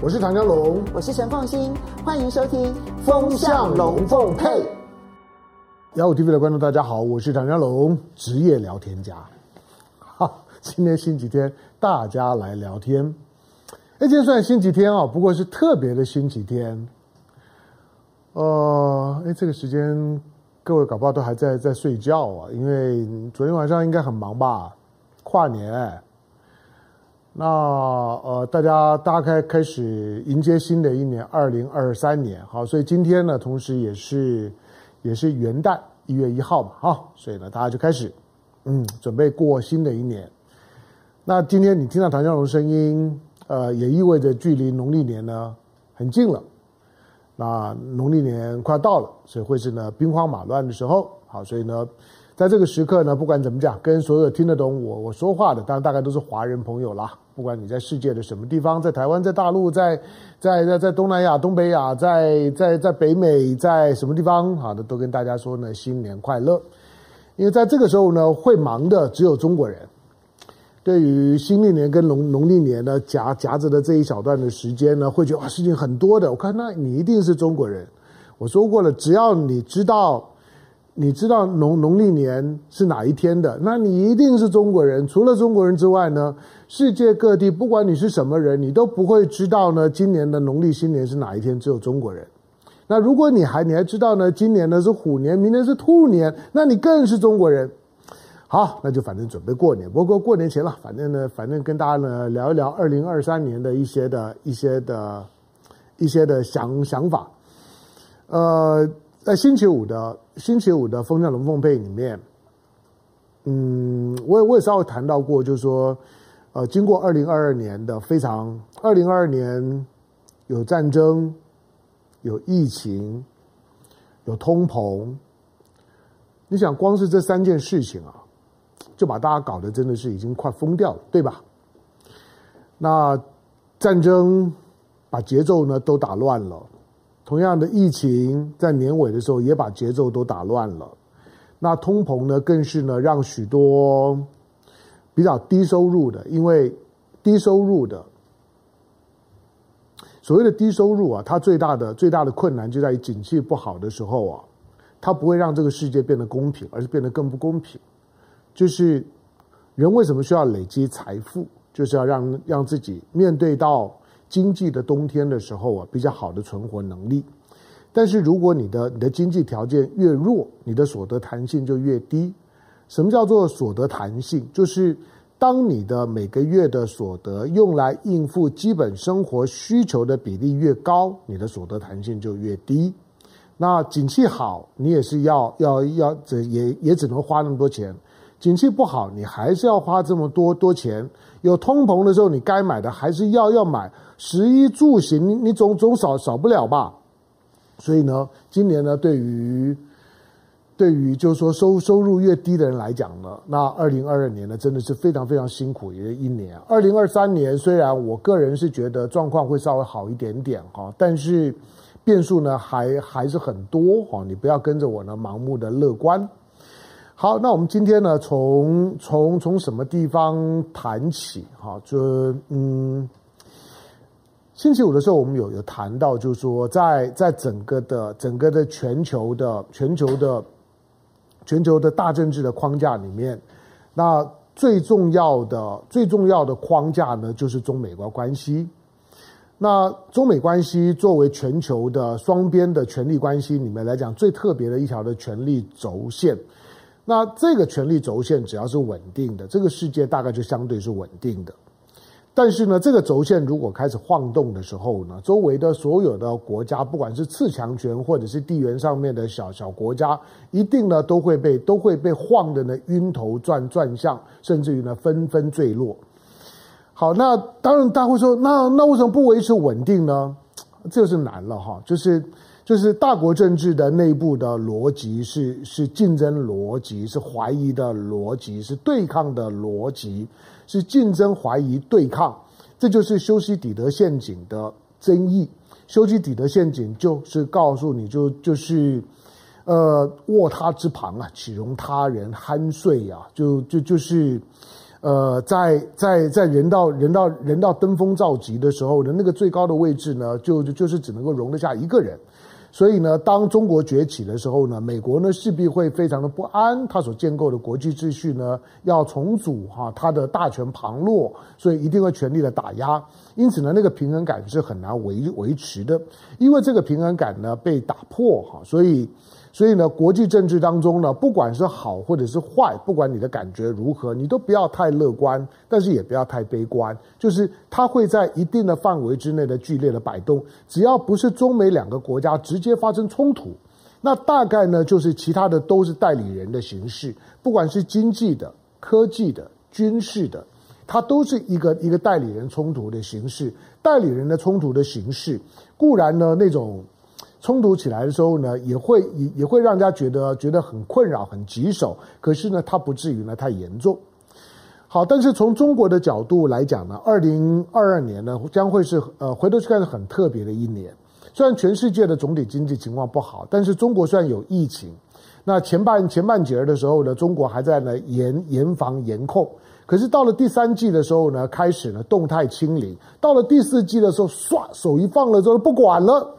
我是唐江龙，我是陈凤新，欢迎收听《风向龙凤配》。幺五 TV 的观众大家好，我是唐江龙，职业聊天家。哈，今天星期天，大家来聊天。哎，今天算星期天啊，不过是特别的星期天。呃，哎，这个时间各位搞不好都还在在睡觉啊，因为昨天晚上应该很忙吧，跨年。那呃，大家大概开始迎接新的一年二零二三年，好，所以今天呢，同时也是也是元旦一月一号嘛，哈，所以呢，大家就开始嗯，准备过新的一年。那今天你听到唐江龙声音，呃，也意味着距离农历年呢很近了。那农历年快到了，所以会是呢兵荒马乱的时候。好，所以呢，在这个时刻呢，不管怎么讲，跟所有听得懂我我说话的，当然大概都是华人朋友啦。不管你在世界的什么地方，在台湾，在大陆，在在在在东南亚、东北亚，在在在北美，在什么地方，好的，都跟大家说呢，新年快乐。因为在这个时候呢，会忙的只有中国人。对于新历年跟农农历年呢夹夹着的这一小段的时间呢，会觉得哇事情很多的。我看那你一定是中国人。我说过了，只要你知道你知道农农历年是哪一天的，那你一定是中国人。除了中国人之外呢，世界各地不管你是什么人，你都不会知道呢今年的农历新年是哪一天。只有中国人。那如果你还你还知道呢，今年呢是虎年，明年是兔年，那你更是中国人。好，那就反正准备过年，不过过年前了，反正呢，反正跟大家呢聊一聊二零二三年的一些的一些的一些的想想法。呃，在星期五的星期五的风向龙凤配里面，嗯，我也我也稍微谈到过，就是说，呃，经过二零二二年的非常，二零二二年有战争，有疫情，有通膨，你想光是这三件事情啊。就把大家搞得真的是已经快疯掉了，对吧？那战争把节奏呢都打乱了，同样的疫情在年尾的时候也把节奏都打乱了。那通膨呢更是呢让许多比较低收入的，因为低收入的所谓的低收入啊，它最大的最大的困难就在于景气不好的时候啊，它不会让这个世界变得公平，而是变得更不公平。就是人为什么需要累积财富？就是要让让自己面对到经济的冬天的时候啊，比较好的存活能力。但是如果你的你的经济条件越弱，你的所得弹性就越低。什么叫做所得弹性？就是当你的每个月的所得用来应付基本生活需求的比例越高，你的所得弹性就越低。那景气好，你也是要要要，这也也只能花那么多钱。景气不好，你还是要花这么多多钱。有通膨的时候，你该买的还是要要买。食衣住行，你你总总少少不了吧？所以呢，今年呢，对于对于就是说收收入越低的人来讲呢，那二零二二年呢，真的是非常非常辛苦的一年。二零二三年虽然我个人是觉得状况会稍微好一点点哈，但是变数呢还还是很多哈。你不要跟着我呢盲目的乐观。好，那我们今天呢，从从从什么地方谈起？哈，就嗯，星期五的时候，我们有有谈到，就是说在，在整个的整个的全球的全球的全球的大政治的框架里面，那最重要的最重要的框架呢，就是中美国关系。那中美关系作为全球的双边的权力关系里面来讲，最特别的一条的权力轴线。那这个权力轴线只要是稳定的，这个世界大概就相对是稳定的。但是呢，这个轴线如果开始晃动的时候呢，周围的所有的国家，不管是次强权或者是地缘上面的小小国家，一定呢都会被都会被晃得呢晕头转转向，甚至于呢纷纷坠落。好，那当然大家会说，那那为什么不维持稳定呢？这就是难了哈，就是。就是大国政治的内部的逻辑是是竞争逻辑，是怀疑的逻辑，是对抗的逻辑，是竞争、怀疑、对抗，这就是修昔底德陷阱的争议。修昔底德陷阱就是告诉你就就是，呃，卧榻之旁啊，岂容他人酣睡啊，就就就是，呃，在在在人到人到人到登峰造极的时候呢，那个最高的位置呢，就就就是只能够容得下一个人。所以呢，当中国崛起的时候呢，美国呢势必会非常的不安，它所建构的国际秩序呢要重组哈，它的大权旁落，所以一定会全力的打压。因此呢，那个平衡感是很难维维持的，因为这个平衡感呢被打破哈，所以。所以呢，国际政治当中呢，不管是好或者是坏，不管你的感觉如何，你都不要太乐观，但是也不要太悲观。就是它会在一定的范围之内的剧烈的摆动，只要不是中美两个国家直接发生冲突，那大概呢就是其他的都是代理人的形式，不管是经济的、科技的、军事的，它都是一个一个代理人冲突的形式。代理人的冲突的形式，固然呢那种。冲突起来的时候呢，也会也也会让人家觉得觉得很困扰、很棘手。可是呢，它不至于呢太严重。好，但是从中国的角度来讲呢，二零二二年呢将会是呃回头去看是很特别的一年。虽然全世界的总体经济情况不好，但是中国虽然有疫情，那前半前半截的时候呢，中国还在呢严严防严控。可是到了第三季的时候呢，开始呢动态清零。到了第四季的时候，唰手一放了之后不管了。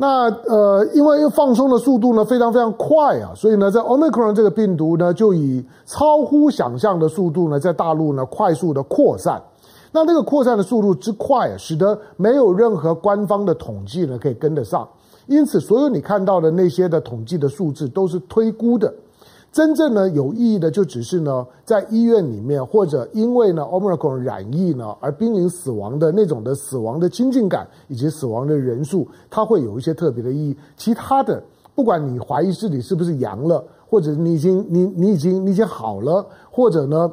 那呃，因为放松的速度呢非常非常快啊，所以呢，在 Omicron 这个病毒呢，就以超乎想象的速度呢，在大陆呢快速的扩散。那这个扩散的速度之快啊，使得没有任何官方的统计呢可以跟得上。因此，所有你看到的那些的统计的数字都是推估的。真正呢有意义的，就只是呢在医院里面，或者因为呢 Omicron 染疫呢而濒临死亡的那种的死亡的亲近感以及死亡的人数，它会有一些特别的意义。其他的，不管你怀疑自己是不是阳了，或者你已经你你已经你已经好了，或者呢，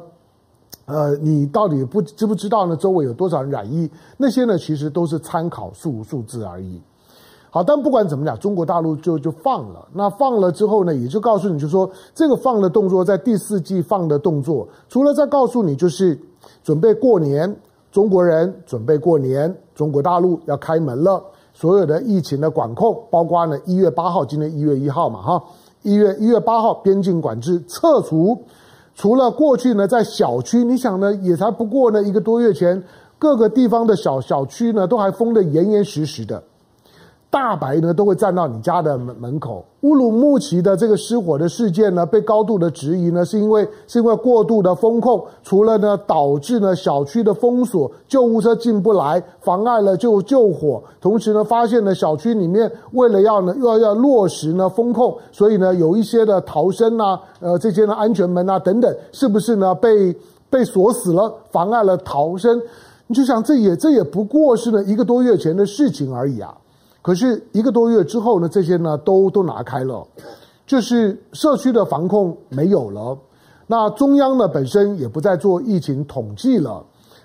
呃，你到底不知不知道呢周围有多少人染疫，那些呢其实都是参考数数字而已。好，但不管怎么讲，中国大陆就就放了。那放了之后呢，也就告诉你，就说这个放的动作，在第四季放的动作，除了在告诉你，就是准备过年，中国人准备过年，中国大陆要开门了，所有的疫情的管控，包括呢一月八号，今天一月一号嘛，哈，一月一月八号边境管制撤除，除了过去呢在小区，你想呢也才不过呢一个多月前，各个地方的小小区呢都还封得严严实实的。大白呢都会站到你家的门门口。乌鲁木齐的这个失火的事件呢，被高度的质疑呢，是因为是因为过度的封控，除了呢导致呢小区的封锁，救护车进不来，妨碍了救救火，同时呢发现呢小区里面为了要呢又要要落实呢封控，所以呢有一些的逃生啊，呃这些呢安全门啊等等，是不是呢被被锁死了，妨碍了逃生？你就想这也这也不过是呢一个多月前的事情而已啊。可是一个多月之后呢，这些呢都都拿开了，就是社区的防控没有了，那中央呢本身也不再做疫情统计了，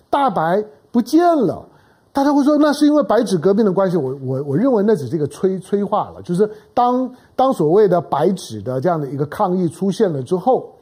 大白不见了，大家会说那是因为白纸革命的关系，我我我认为那只是一个催催化了，就是当当所谓的白纸的这样的一个抗议出现了之后。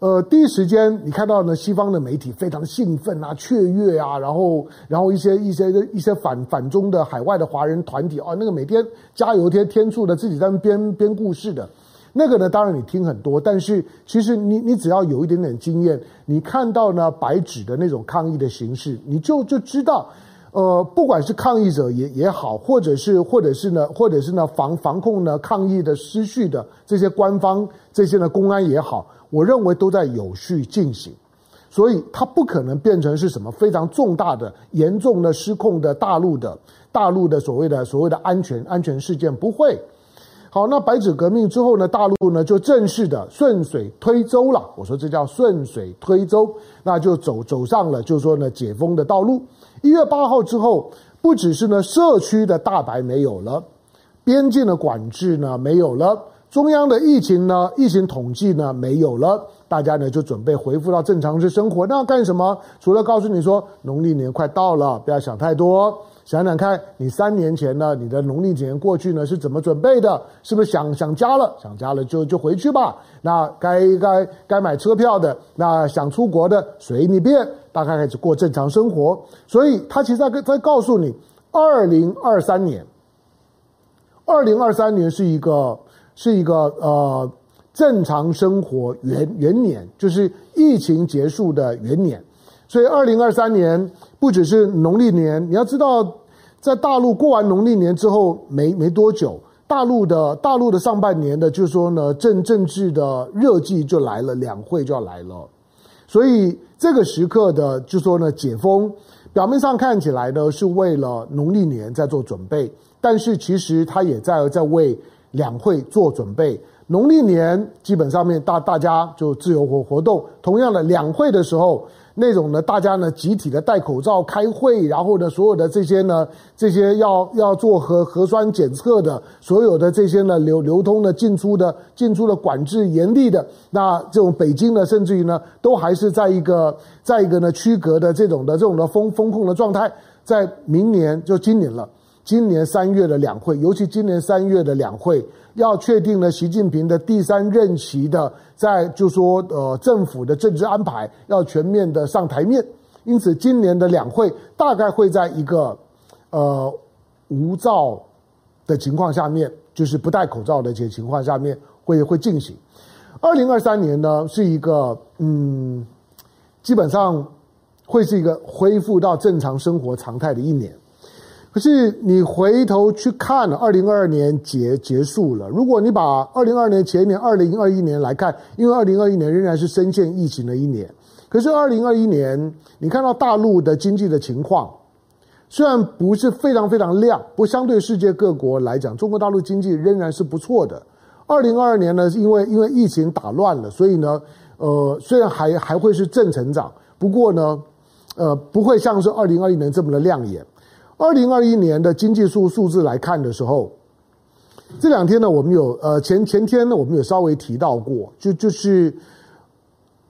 呃，第一时间你看到呢，西方的媒体非常兴奋啊、雀跃啊，然后，然后一些一些一些反反中的海外的华人团体啊，那个每天加油添添醋的，自己在那编编故事的，那个呢，当然你听很多，但是其实你你只要有一点点经验，你看到呢白纸的那种抗议的形式，你就就知道，呃，不管是抗议者也也好，或者是或者是呢，或者是呢防防控呢抗议的失序的这些官方这些呢公安也好。我认为都在有序进行，所以它不可能变成是什么非常重大的、严重的失控的大陆的大陆的所谓的所谓的安全安全事件不会。好，那白纸革命之后呢，大陆呢就正式的顺水推舟了。我说这叫顺水推舟，那就走走上了就是说呢解封的道路。一月八号之后，不只是呢社区的大白没有了，边境的管制呢没有了。中央的疫情呢，疫情统计呢没有了，大家呢就准备恢复到正常之生活。那要干什么？除了告诉你说农历年快到了，不要想太多，想想看你三年前呢，你的农历年过去呢是怎么准备的？是不是想想家了？想家了就就回去吧。那该该该买车票的，那想出国的随你便，大概开始过正常生活。所以他其实在在告诉你，二零二三年，二零二三年是一个。是一个呃正常生活元元年，就是疫情结束的元年。所以，二零二三年不只是农历年，你要知道，在大陆过完农历年之后没没多久，大陆的大陆的上半年的，就是说呢，政政治的热季就来了，两会就要来了。所以这个时刻的，就说呢，解封，表面上看起来呢是为了农历年在做准备，但是其实他也在在为两会做准备。农历年基本上面大大家就自由活活动，同样的两会的时候。那种呢，大家呢集体的戴口罩开会，然后呢，所有的这些呢，这些要要做核核酸检测的，所有的这些呢流流通的进出的进出的管制严厉的，那这种北京呢，甚至于呢，都还是在一个在一个呢区隔的这种的这种的封封控的状态，在明年就今年了，今年三月的两会，尤其今年三月的两会。要确定了习近平的第三任期的，在就说呃政府的政治安排要全面的上台面，因此今年的两会大概会在一个呃无照的情况下面，就是不戴口罩的这些情况下面会会进行。二零二三年呢是一个嗯，基本上会是一个恢复到正常生活常态的一年。可是你回头去看，二零二二年结结束了。如果你把二零二二年前年二零二一年来看，因为二零二一年仍然是深陷疫情的一年。可是二零二一年，你看到大陆的经济的情况，虽然不是非常非常亮，不相对世界各国来讲，中国大陆经济仍然是不错的。二零二二年呢，因为因为疫情打乱了，所以呢，呃，虽然还还会是正成长，不过呢，呃，不会像是二零二一年这么的亮眼。二零二一年的经济数数字来看的时候，这两天呢，我们有呃前前天呢，我们有稍微提到过，就就是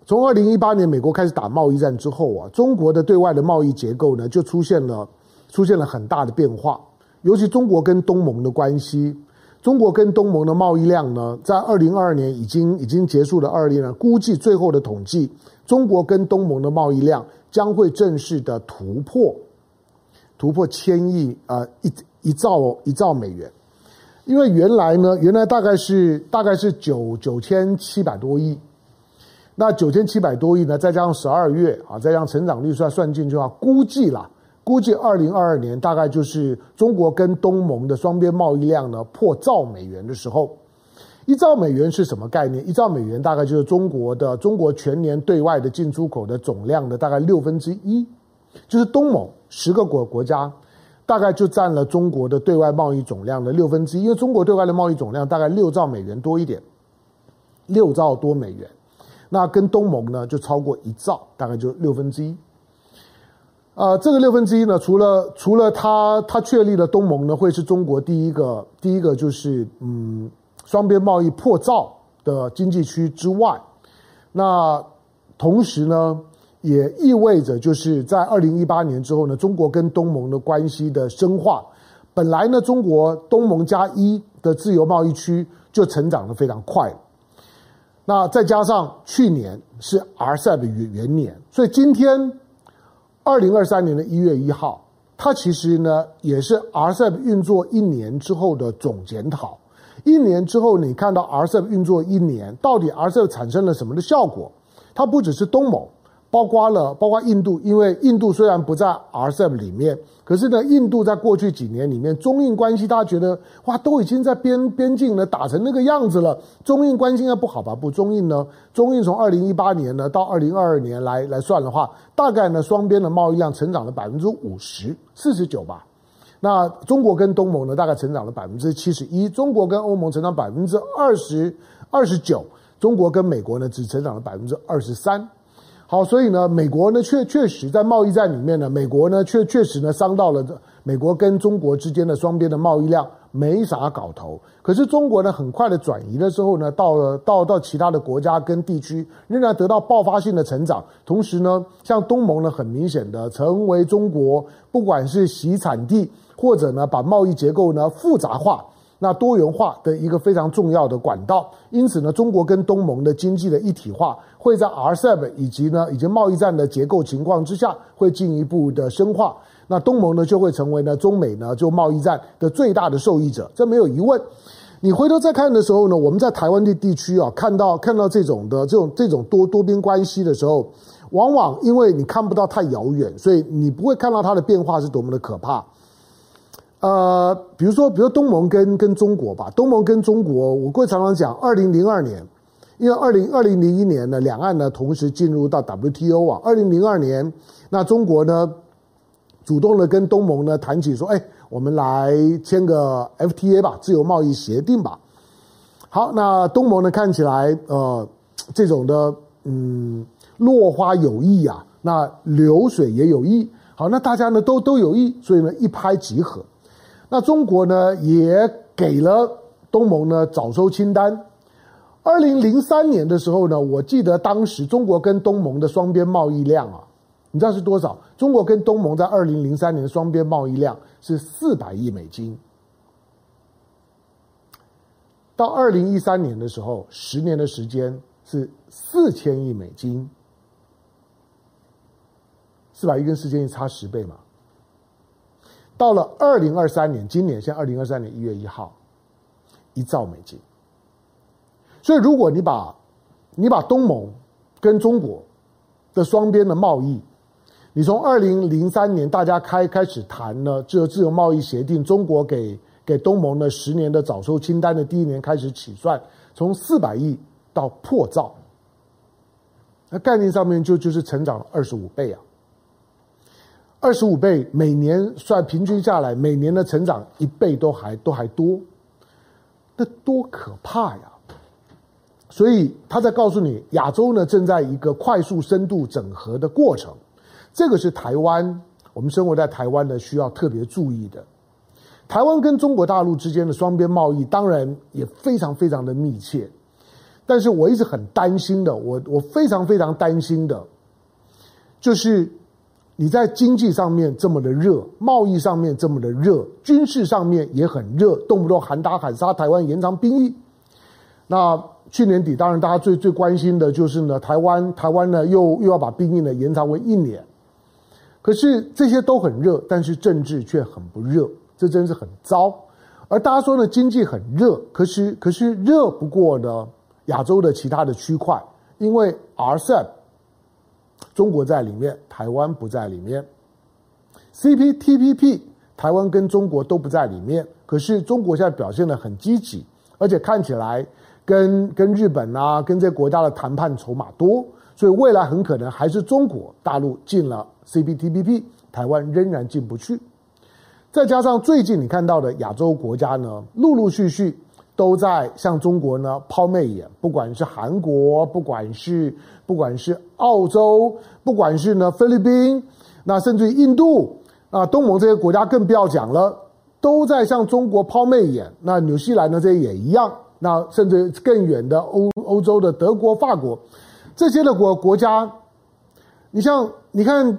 从二零一八年美国开始打贸易战之后啊，中国的对外的贸易结构呢就出现了出现了很大的变化，尤其中国跟东盟的关系，中国跟东盟的贸易量呢，在二零二二年已经已经结束了二零年，估计最后的统计，中国跟东盟的贸易量将会正式的突破。突破千亿啊，一一兆一兆美元，因为原来呢，原来大概是大概是九九千七百多亿，那九千七百多亿呢，再加上十二月啊，再加上成长率算算进去的话，估计啦，估计二零二二年大概就是中国跟东盟的双边贸易量呢破兆美元的时候，一兆美元是什么概念？一兆美元大概就是中国的中国全年对外的进出口的总量的大概六分之一，就是东盟。十个国国家，大概就占了中国的对外贸易总量的六分之一，因为中国对外的贸易总量大概六兆美元多一点，六兆多美元，那跟东盟呢就超过一兆，大概就六分之一。啊，这个六分之一呢，除了除了他他确立了东盟呢会是中国第一个第一个就是嗯双边贸易破兆的经济区之外，那同时呢。也意味着，就是在二零一八年之后呢，中国跟东盟的关系的深化。本来呢，中国东盟加一的自由贸易区就成长的非常快。那再加上去年是 RCEP 的元年，所以今天二零二三年的一月一号，它其实呢也是 RCEP 运作一年之后的总检讨。一年之后，你看到 RCEP 运作一年，到底 RCEP 产生了什么的效果？它不只是东盟。包括了，包括印度，因为印度虽然不在 RCEP 里面，可是呢，印度在过去几年里面，中印关系大家觉得哇，都已经在边边境呢打成那个样子了，中印关系应该不好吧？不，中印呢，中印从二零一八年呢到二零二二年来来算的话，大概呢双边的贸易量成长了百分之五十四十九吧。那中国跟东盟呢，大概成长了百分之七十一，中国跟欧盟成长百分之二十二十九，中国跟美国呢只成长了百分之二十三。好，所以呢，美国呢确确实在贸易战里面呢，美国呢确确实呢伤到了美国跟中国之间的双边的贸易量没啥搞头。可是中国呢很快的转移了之后呢，到了到到其他的国家跟地区仍然得到爆发性的成长。同时呢，像东盟呢很明显的成为中国不管是洗产地或者呢把贸易结构呢复杂化。那多元化的一个非常重要的管道，因此呢，中国跟东盟的经济的一体化会在 RCEP 以及呢以及贸易战的结构情况之下，会进一步的深化。那东盟呢就会成为呢中美呢就贸易战的最大的受益者，这没有疑问。你回头再看的时候呢，我们在台湾的地区啊，看到看到这种的这种这种多多边关系的时候，往往因为你看不到太遥远，所以你不会看到它的变化是多么的可怕。呃，比如说，比如东盟跟跟中国吧，东盟跟中国，我会常常讲，二零零二年，因为二零二零零一年呢，两岸呢同时进入到 WTO 啊，二零零二年，那中国呢主动的跟东盟呢谈起说，哎。我们来签个 FTA 吧，自由贸易协定吧。好，那东盟呢看起来呃这种的嗯落花有意啊，那流水也有意。好，那大家呢都都有意，所以呢一拍即合。那中国呢也给了东盟呢早收清单。二零零三年的时候呢，我记得当时中国跟东盟的双边贸易量啊，你知道是多少？中国跟东盟在二零零三年的双边贸易量。是四百亿美金，到二零一三年的时候，十年的时间是四千亿美金，四百亿跟四千亿差十倍嘛。到了二零二三年，今年现在二零二三年一月一号，一兆美金。所以，如果你把你把东盟跟中国的双边的贸易，你从二零零三年大家开开始谈呢，这自由贸易协定，中国给给东盟的十年的早收清单的第一年开始起算，从四百亿到破兆，那概念上面就就是成长了二十五倍啊，二十五倍，每年算平均下来，每年的成长一倍都还都还多，那多可怕呀！所以他在告诉你，亚洲呢正在一个快速深度整合的过程。这个是台湾，我们生活在台湾的需要特别注意的。台湾跟中国大陆之间的双边贸易当然也非常非常的密切，但是我一直很担心的，我我非常非常担心的，就是你在经济上面这么的热，贸易上面这么的热，军事上面也很热，动不动喊打喊杀，台湾延长兵役。那去年底，当然大家最最关心的就是呢，台湾台湾呢又又要把兵役呢延长为一年。可是这些都很热，但是政治却很不热，这真是很糟。而大家说呢，经济很热，可是可是热不过呢亚洲的其他的区块，因为 R 战中国在里面，台湾不在里面；CPTPP 台湾跟中国都不在里面。可是中国现在表现得很积极，而且看起来跟跟日本啊，跟这些国家的谈判筹码多。所以未来很可能还是中国大陆进了 CPTPP，台湾仍然进不去。再加上最近你看到的亚洲国家呢，陆陆续续都在向中国呢抛媚眼，不管是韩国，不管是不管是澳洲，不管是呢菲律宾，那甚至于印度，啊东盟这些国家更不要讲了，都在向中国抛媚眼。那纽西兰呢这也一样，那甚至更远的欧欧洲的德国、法国。这些的国国家，你像你看，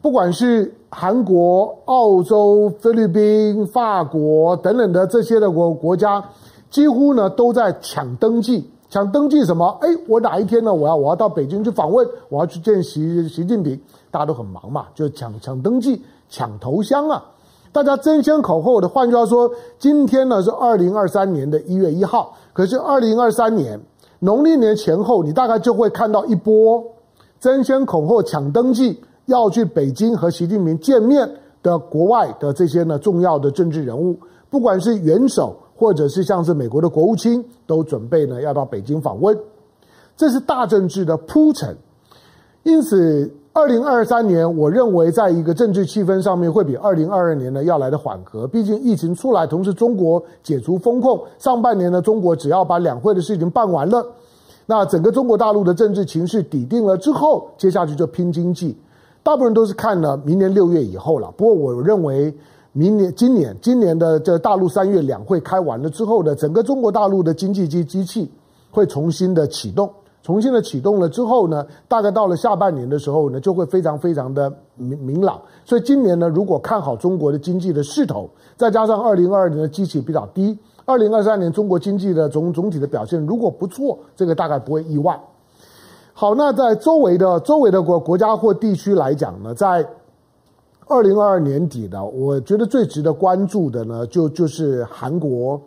不管是韩国、澳洲、菲律宾、法国等等的这些的国国家，几乎呢都在抢登记，抢登记什么？哎，我哪一天呢？我要我要到北京去访问，我要去见习习近平，大家都很忙嘛，就抢抢登记、抢头香啊！大家争先恐后的。换句话说，今天呢是二零二三年的一月一号，可是二零二三年。农历年前后，你大概就会看到一波争先恐后抢登记，要去北京和习近平见面的国外的这些呢重要的政治人物，不管是元首或者是像是美国的国务卿，都准备呢要到北京访问，这是大政治的铺陈。因此，二零二三年，我认为在一个政治气氛上面会比二零二二年呢要来的缓和。毕竟疫情出来，同时中国解除风控，上半年呢，中国只要把两会的事情办完了，那整个中国大陆的政治情势底定了之后，接下去就拼经济。大部分人都是看了明年六月以后了。不过我认为，明年、今年、今年的这大陆三月两会开完了之后呢整个中国大陆的经济机机器会重新的启动。重新的启动了之后呢，大概到了下半年的时候呢，就会非常非常的明明朗。所以今年呢，如果看好中国的经济的势头，再加上二零二二年的机器比较低，二零二三年中国经济的总总体的表现如果不错，这个大概不会意外。好，那在周围的周围的国国家或地区来讲呢，在二零二二年底的，我觉得最值得关注的呢，就就是韩国。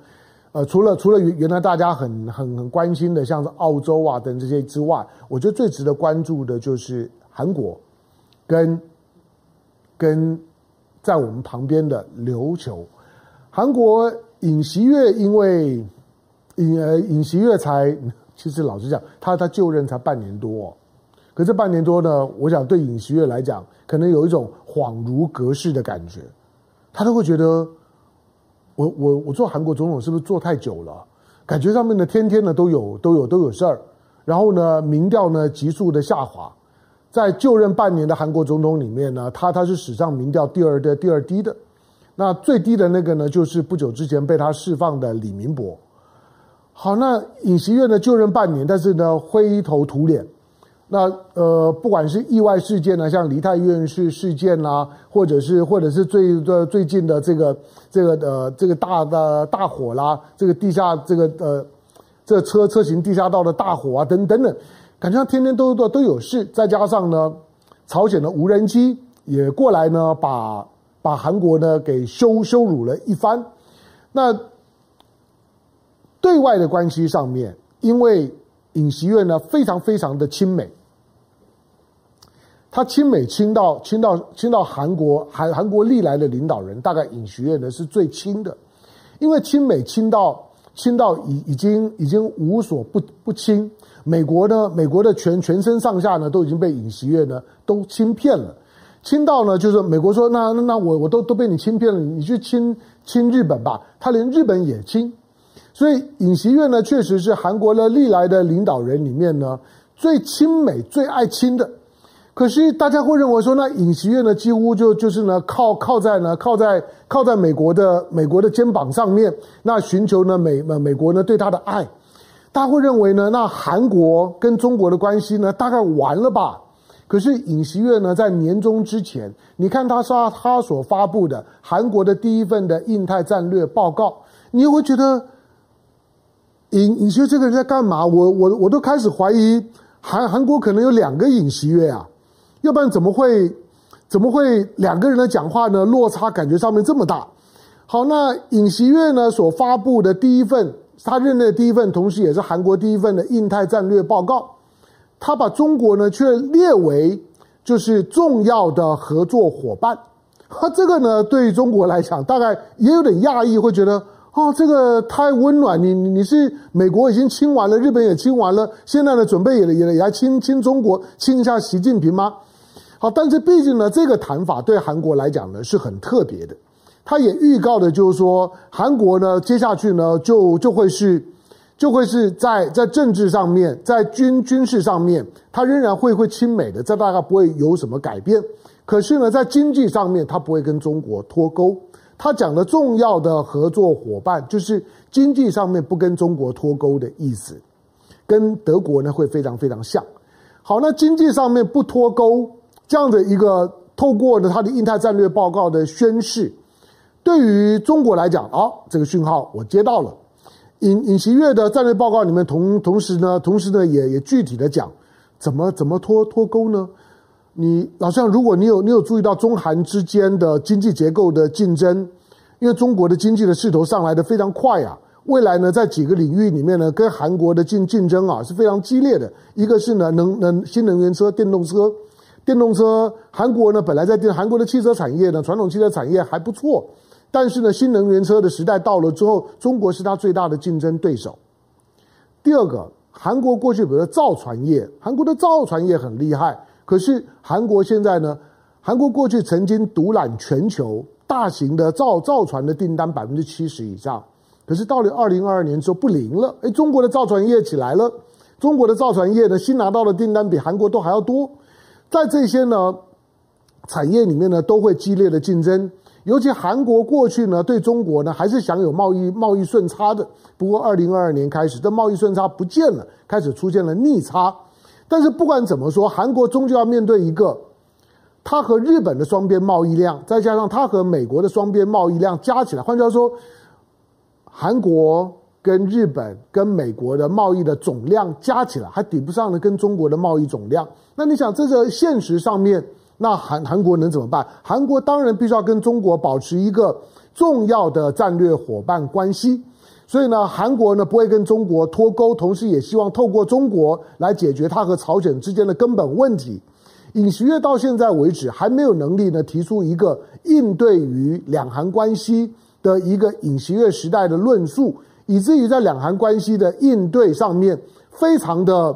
呃，除了除了原原来大家很很很关心的，像是澳洲啊等这些之外，我觉得最值得关注的就是韩国跟跟在我们旁边的琉球。韩国尹锡悦因为尹呃尹锡悦才，其实老实讲，他他就任才半年多，哦，可这半年多呢，我想对尹锡悦来讲，可能有一种恍如隔世的感觉，他都会觉得。我我我做韩国总统是不是做太久了？感觉上面呢，天天呢都有都有都有事儿，然后呢，民调呢急速的下滑，在就任半年的韩国总统里面呢，他他是史上民调第二的第二低的，那最低的那个呢，就是不久之前被他释放的李明博。好，那尹锡悦呢就任半年，但是呢灰头土脸。那呃，不管是意外事件呢，像梨泰院事事件啦，或者是或者是最的最近的这个这个呃这个大的大火啦，这个地下这个呃这车车行地下道的大火啊，等等等，感觉上天天都都都有事。再加上呢，朝鲜的无人机也过来呢，把把韩国呢给羞羞辱了一番。那对外的关系上面，因为尹锡悦呢非常非常的亲美。他亲美亲到亲到亲到韩国韩韩国历来的领导人，大概尹锡悦呢是最亲的，因为亲美亲到亲到已已经已经无所不不亲。美国呢，美国的全全身上下呢都已经被尹锡悦呢都亲骗了，亲到呢就是美国说那那那我我都都被你亲骗了，你去亲亲日本吧，他连日本也亲，所以尹锡悦呢确实是韩国的历来的领导人里面呢最亲美最爱亲的。可是大家会认为说，那尹锡悦呢，几乎就就是呢，靠靠在呢，靠在靠在美国的美国的肩膀上面，那寻求呢美呃美国呢对他的爱。大家会认为呢，那韩国跟中国的关系呢，大概完了吧？可是尹锡悦呢，在年终之前，你看他说他所发布的韩国的第一份的印太战略报告，你又会觉得尹尹锡悦这个人在干嘛？我我我都开始怀疑韩韩国可能有两个尹锡悦啊。要不然怎么会，怎么会两个人的讲话呢？落差感觉上面这么大。好，那尹锡悦呢所发布的第一份，他任内的第一份，同时也是韩国第一份的印太战略报告，他把中国呢却列为就是重要的合作伙伴。他这个呢对于中国来讲，大概也有点讶异，会觉得哦，这个太温暖。你你是美国已经亲完了，日本也亲完了，现在呢准备也也也来亲亲中国，亲一下习近平吗？好，但是毕竟呢，这个谈法对韩国来讲呢是很特别的。他也预告的就是说，韩国呢接下去呢就就会是，就会是在在政治上面，在军军事上面，他仍然会会亲美的，这大概不会有什么改变。可是呢，在经济上面，他不会跟中国脱钩。他讲的重要的合作伙伴，就是经济上面不跟中国脱钩的意思，跟德国呢会非常非常像。好，那经济上面不脱钩。这样的一个透过呢，他的印太战略报告的宣示，对于中国来讲，啊，这个讯号我接到了。尹尹锡悦的战略报告里面同同时呢，同时呢也也具体的讲，怎么怎么脱脱钩呢？你老像，如果你有你有注意到中韩之间的经济结构的竞争，因为中国的经济的势头上来的非常快啊，未来呢在几个领域里面呢，跟韩国的竞竞争啊是非常激烈的。一个是呢能能新能源车、电动车。电动车，韩国呢本来在电，韩国的汽车产业呢，传统汽车产业还不错，但是呢，新能源车的时代到了之后，中国是它最大的竞争对手。第二个，韩国过去比如说造船业，韩国的造船业很厉害，可是韩国现在呢，韩国过去曾经独揽全球大型的造造船的订单百分之七十以上，可是到了二零二二年之后不灵了，诶，中国的造船业起来了，中国的造船业呢，新拿到的订单比韩国都还要多。在这些呢产业里面呢，都会激烈的竞争。尤其韩国过去呢，对中国呢还是享有贸易贸易顺差的。不过，二零二二年开始，这贸易顺差不见了，开始出现了逆差。但是不管怎么说，韩国终究要面对一个，它和日本的双边贸易量，再加上它和美国的双边贸易量加起来，换句话说，韩国。跟日本、跟美国的贸易的总量加起来，还抵不上呢跟中国的贸易总量。那你想，这个现实上面，那韩韩国能怎么办？韩国当然必须要跟中国保持一个重要的战略伙伴关系。所以呢，韩国呢不会跟中国脱钩，同时也希望透过中国来解决它和朝鲜之间的根本问题。尹锡悦到现在为止还没有能力呢提出一个应对于两韩关系的一个尹锡悦时代的论述，以至于在两韩关系的应对上面非常的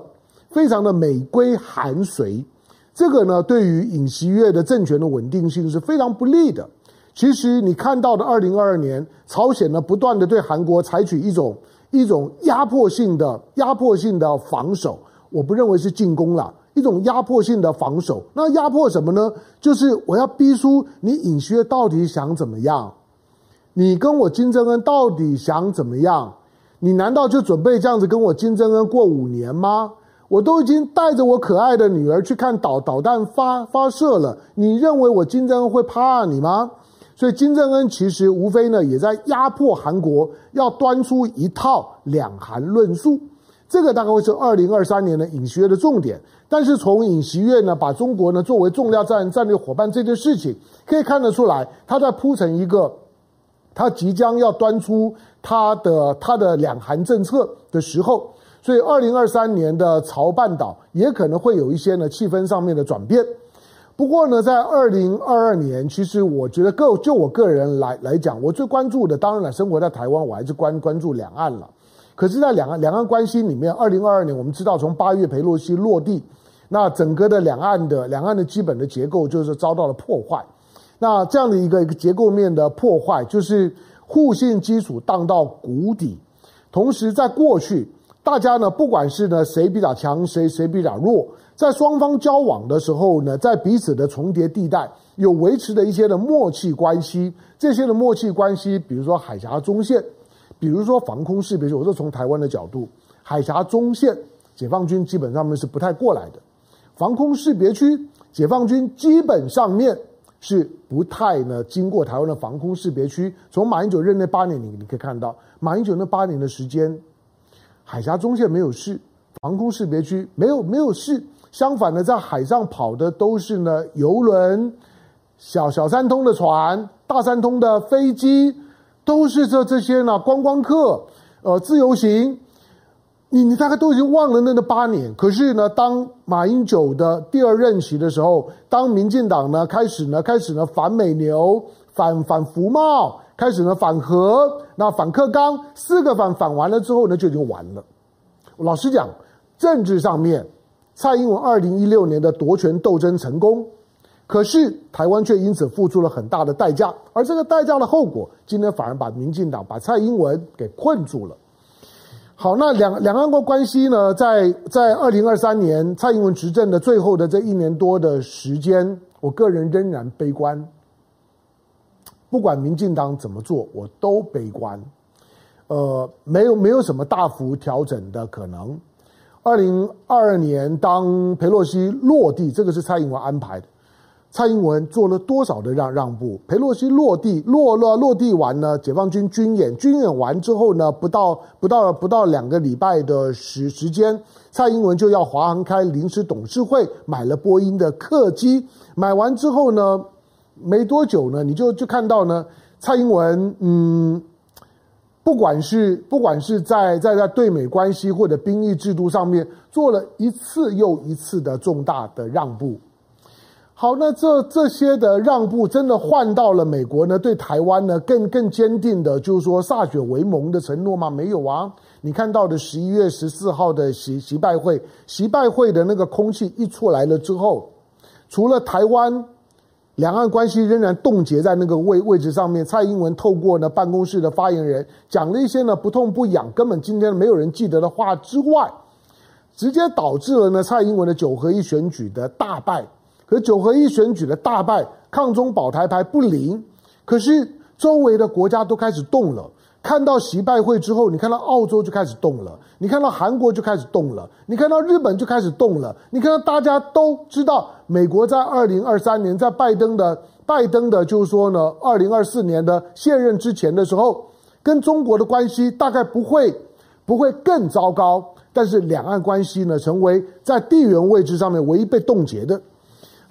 非常的美规韩随，这个呢对于尹锡悦的政权的稳定性是非常不利的。其实你看到的，二零二二年，朝鲜呢不断的对韩国采取一种一种压迫性的压迫性的防守，我不认为是进攻了，一种压迫性的防守。那压迫什么呢？就是我要逼出你尹锡悦到底想怎么样？你跟我金正恩到底想怎么样？你难道就准备这样子跟我金正恩过五年吗？我都已经带着我可爱的女儿去看导导弹发发射了，你认为我金正恩会怕你吗？所以金正恩其实无非呢，也在压迫韩国，要端出一套两韩论述。这个大概会是二零二三年的尹锡悦的重点。但是从尹锡悦呢，把中国呢作为重要战战略伙伴这件事情，可以看得出来，他在铺成一个，他即将要端出他的他的两韩政策的时候，所以二零二三年的朝半岛也可能会有一些呢气氛上面的转变。不过呢，在二零二二年，其实我觉得个就我个人来来讲，我最关注的当然了，生活在台湾，我还是关关注两岸了。可是，在两岸两岸关系里面，二零二二年我们知道，从八月裴洛西落地，那整个的两岸的两岸的基本的结构就是遭到了破坏。那这样的一个一个结构面的破坏，就是互信基础荡到谷底。同时，在过去，大家呢，不管是呢谁比较强，谁谁比较弱。在双方交往的时候呢，在彼此的重叠地带有维持的一些的默契关系，这些的默契关系，比如说海峡中线，比如说防空识别区，我是从台湾的角度，海峡中线解放军基本上面是不太过来的，防空识别区解放军基本上面是不太呢经过台湾的防空识别区。从马英九任内八年，你你可以看到，马英九那八年的时间，海峡中线没有事，防空识别区没有没有事。相反的，在海上跑的都是呢游轮、小小三通的船、大三通的飞机，都是这这些呢观光客，呃自由行。你你大概都已经忘了那个八年。可是呢，当马英九的第二任期的时候，当民进党呢开始呢开始呢反美牛、反反服贸，开始呢反核、那反克刚，四个反反完了之后呢就已经完了。老实讲，政治上面。蔡英文二零一六年的夺权斗争成功，可是台湾却因此付出了很大的代价，而这个代价的后果，今天反而把民进党把蔡英文给困住了。好，那两两岸国关系呢，在在二零二三年蔡英文执政的最后的这一年多的时间，我个人仍然悲观。不管民进党怎么做，我都悲观。呃，没有没有什么大幅调整的可能。二零二二年，当裴洛西落地，这个是蔡英文安排的。蔡英文做了多少的让让步？裴洛西落地落落落地完呢？解放军军演军演完之后呢？不到不到不到两个礼拜的时时间，蔡英文就要华航开临时董事会，买了波音的客机。买完之后呢，没多久呢，你就就看到呢，蔡英文嗯。不管是不管是在在在对美关系或者兵役制度上面做了一次又一次的重大的让步，好，那这这些的让步真的换到了美国呢？对台湾呢更更坚定的，就是说歃血为盟的承诺吗？没有啊！你看到的十一月十四号的习习拜会，习拜会的那个空气一出来了之后，除了台湾。两岸关系仍然冻结在那个位位置上面。蔡英文透过呢办公室的发言人讲了一些呢不痛不痒，根本今天没有人记得的话之外，直接导致了呢蔡英文的九合一选举的大败。可九合一选举的大败，抗中保台牌不灵。可是周围的国家都开始动了。看到习拜会之后，你看到澳洲就开始动了，你看到韩国就开始动了，你看到日本就开始动了，你看到大家都知道，美国在二零二三年，在拜登的拜登的，就是说呢，二零二四年的卸任之前的时候，跟中国的关系大概不会不会更糟糕，但是两岸关系呢，成为在地缘位置上面唯一被冻结的。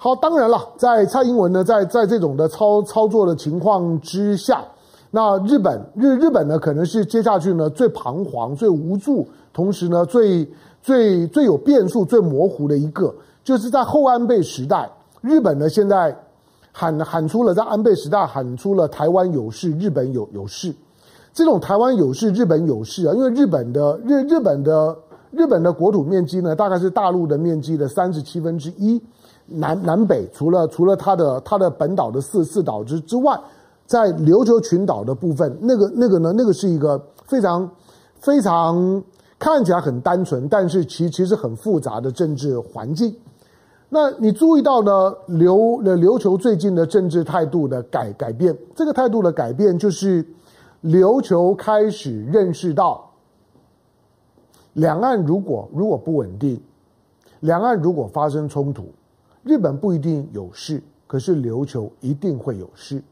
好，当然了，在蔡英文呢，在在这种的操操作的情况之下。那日本日日本呢，可能是接下去呢最彷徨、最无助，同时呢最最最有变数、最模糊的一个，就是在后安倍时代，日本呢现在喊喊出了在安倍时代喊出了台湾有事，日本有有事。这种台湾有事，日本有事啊，因为日本的日日本的日本的国土面积呢，大概是大陆的面积的三十七分之一。南南北除了除了它的它的本岛的四四岛之之外，在琉球群岛的部分，那个那个呢，那个是一个非常非常看起来很单纯，但是其其实很复杂的政治环境。那你注意到呢，琉琉球最近的政治态度的改改变，这个态度的改变就是琉球开始认识到，两岸如果如果不稳定，两岸如果发生冲突。日本不一定有事，可是琉球一定会有事。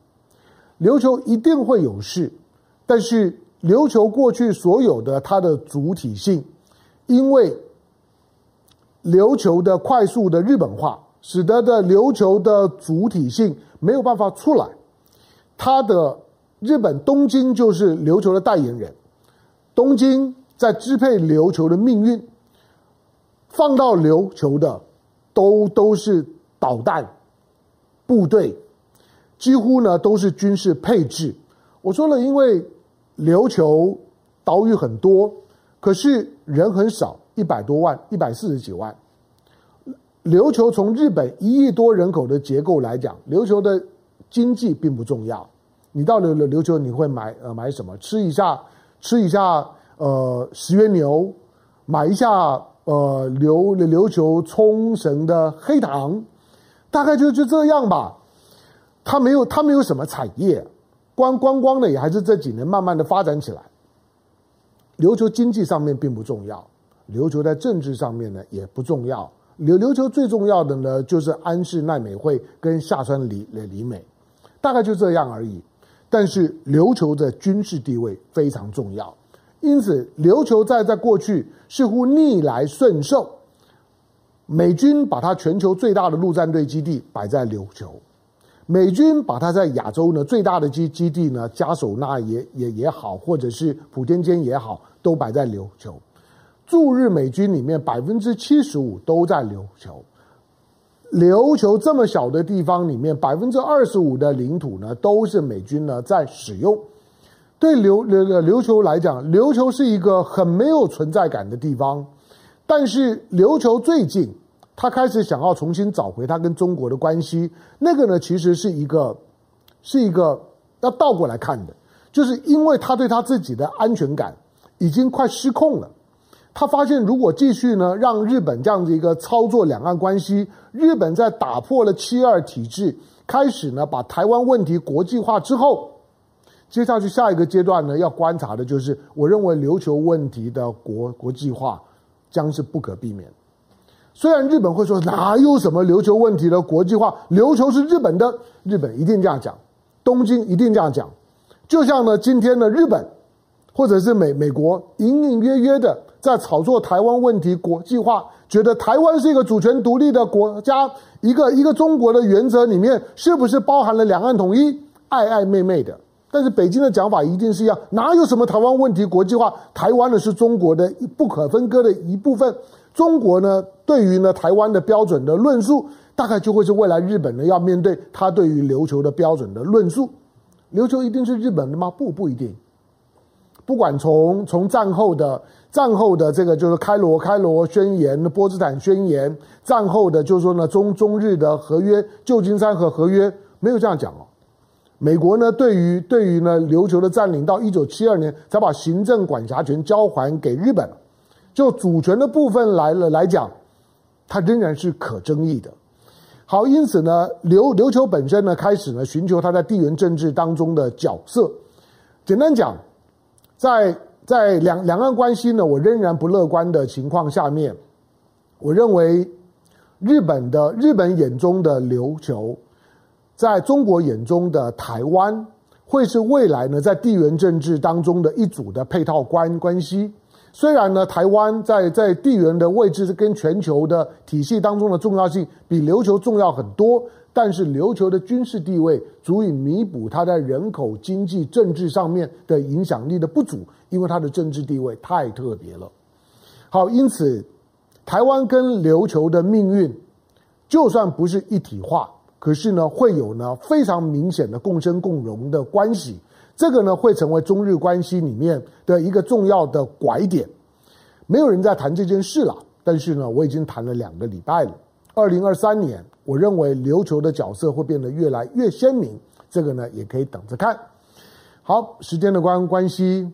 琉球一定会有事，但是琉球过去所有的它的主体性，因为琉球的快速的日本化，使得的琉球的主体性没有办法出来。它的日本东京就是琉球的代言人，东京在支配琉球的命运，放到琉球的。都都是导弹部队，几乎呢都是军事配置。我说了，因为琉球岛屿很多，可是人很少，一百多万，一百四十几万。琉球从日本一亿多人口的结构来讲，琉球的经济并不重要。你到了琉球，你会买呃买什么？吃一下吃一下呃十元牛，买一下。呃，琉琉球冲绳的黑糖，大概就就这样吧。它没有，它没有什么产业，观观光的也还是这几年慢慢的发展起来。琉球经济上面并不重要，琉球在政治上面呢也不重要。琉琉球最重要的呢就是安室奈美惠跟下川里里里美，大概就这样而已。但是琉球的军事地位非常重要。因此，琉球在在过去似乎逆来顺受，美军把它全球最大的陆战队基地摆在琉球，美军把它在亚洲呢最大的基基地呢嘉手纳也也也好，或者是普天间也好，都摆在琉球。驻日美军里面百分之七十五都在琉球，琉球这么小的地方里面，百分之二十五的领土呢都是美军呢在使用。对琉琉琉球来讲，琉球是一个很没有存在感的地方。但是琉球最近，他开始想要重新找回他跟中国的关系。那个呢，其实是一个，是一个要倒过来看的，就是因为他对他自己的安全感已经快失控了。他发现，如果继续呢，让日本这样子一个操作两岸关系，日本在打破了七二体制，开始呢把台湾问题国际化之后。接下去下一个阶段呢，要观察的就是，我认为琉球问题的国国际化将是不可避免。虽然日本会说哪有什么琉球问题的国际化，琉球是日本的，日本一定这样讲，东京一定这样讲。就像呢，今天的日本或者是美美国隐隐约约的在炒作台湾问题国际化，觉得台湾是一个主权独立的国家，一个一个中国的原则里面是不是包含了两岸统一，暧暧昧昧的。但是北京的讲法一定是一样，哪有什么台湾问题国际化？台湾呢是中国的不可分割的一部分。中国呢对于呢台湾的标准的论述，大概就会是未来日本呢要面对他对于琉球的标准的论述。琉球一定是日本的吗？不，不一定。不管从从战后的战后的这个就是开罗开罗宣言、波茨坦宣言，战后的就是说呢中中日的合约、旧金山和合约，没有这样讲哦。美国呢，对于对于呢琉球的占领，到一九七二年才把行政管辖权交还给日本，就主权的部分来了来讲，它仍然是可争议的。好，因此呢，琉琉球本身呢开始呢寻求它在地缘政治当中的角色。简单讲，在在两两岸关系呢，我仍然不乐观的情况下面，我认为日本的日本眼中的琉球。在中国眼中的台湾，会是未来呢在地缘政治当中的一组的配套关关系。虽然呢，台湾在在地缘的位置是跟全球的体系当中的重要性比琉球重要很多，但是琉球的军事地位足以弥补它在人口、经济、政治上面的影响力的不足，因为它的政治地位太特别了。好，因此台湾跟琉球的命运，就算不是一体化，可是呢，会有呢非常明显的共生共荣的关系。这个呢，会成为中日关系里面的一个重要的拐点。没有人在谈这件事了，但是呢，我已经谈了两个礼拜了。二零二三年，我认为琉球的角色会变得越来越鲜明，这个呢也可以等着看。好，时间的关关系，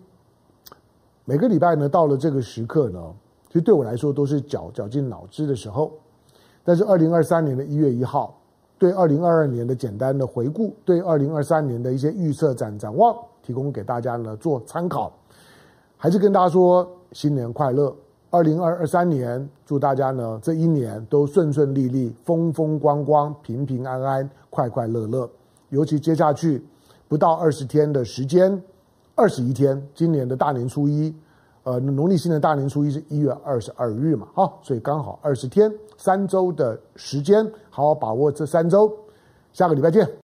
每个礼拜呢到了这个时刻呢，其实对我来说都是绞绞尽脑汁的时候。但是二零二三年的一月一号，对二零二二年的简单的回顾，对二零二三年的一些预测展展望，提供给大家呢做参考。还是跟大家说新年快乐。二零二二三年，祝大家呢这一年都顺顺利利、风风光光、平平安安、快快乐乐。尤其接下去不到二十天的时间，二十一天，今年的大年初一，呃，农历新年大年初一是一月二十二日嘛，哈，所以刚好二十天，三周的时间，好好把握这三周。下个礼拜见。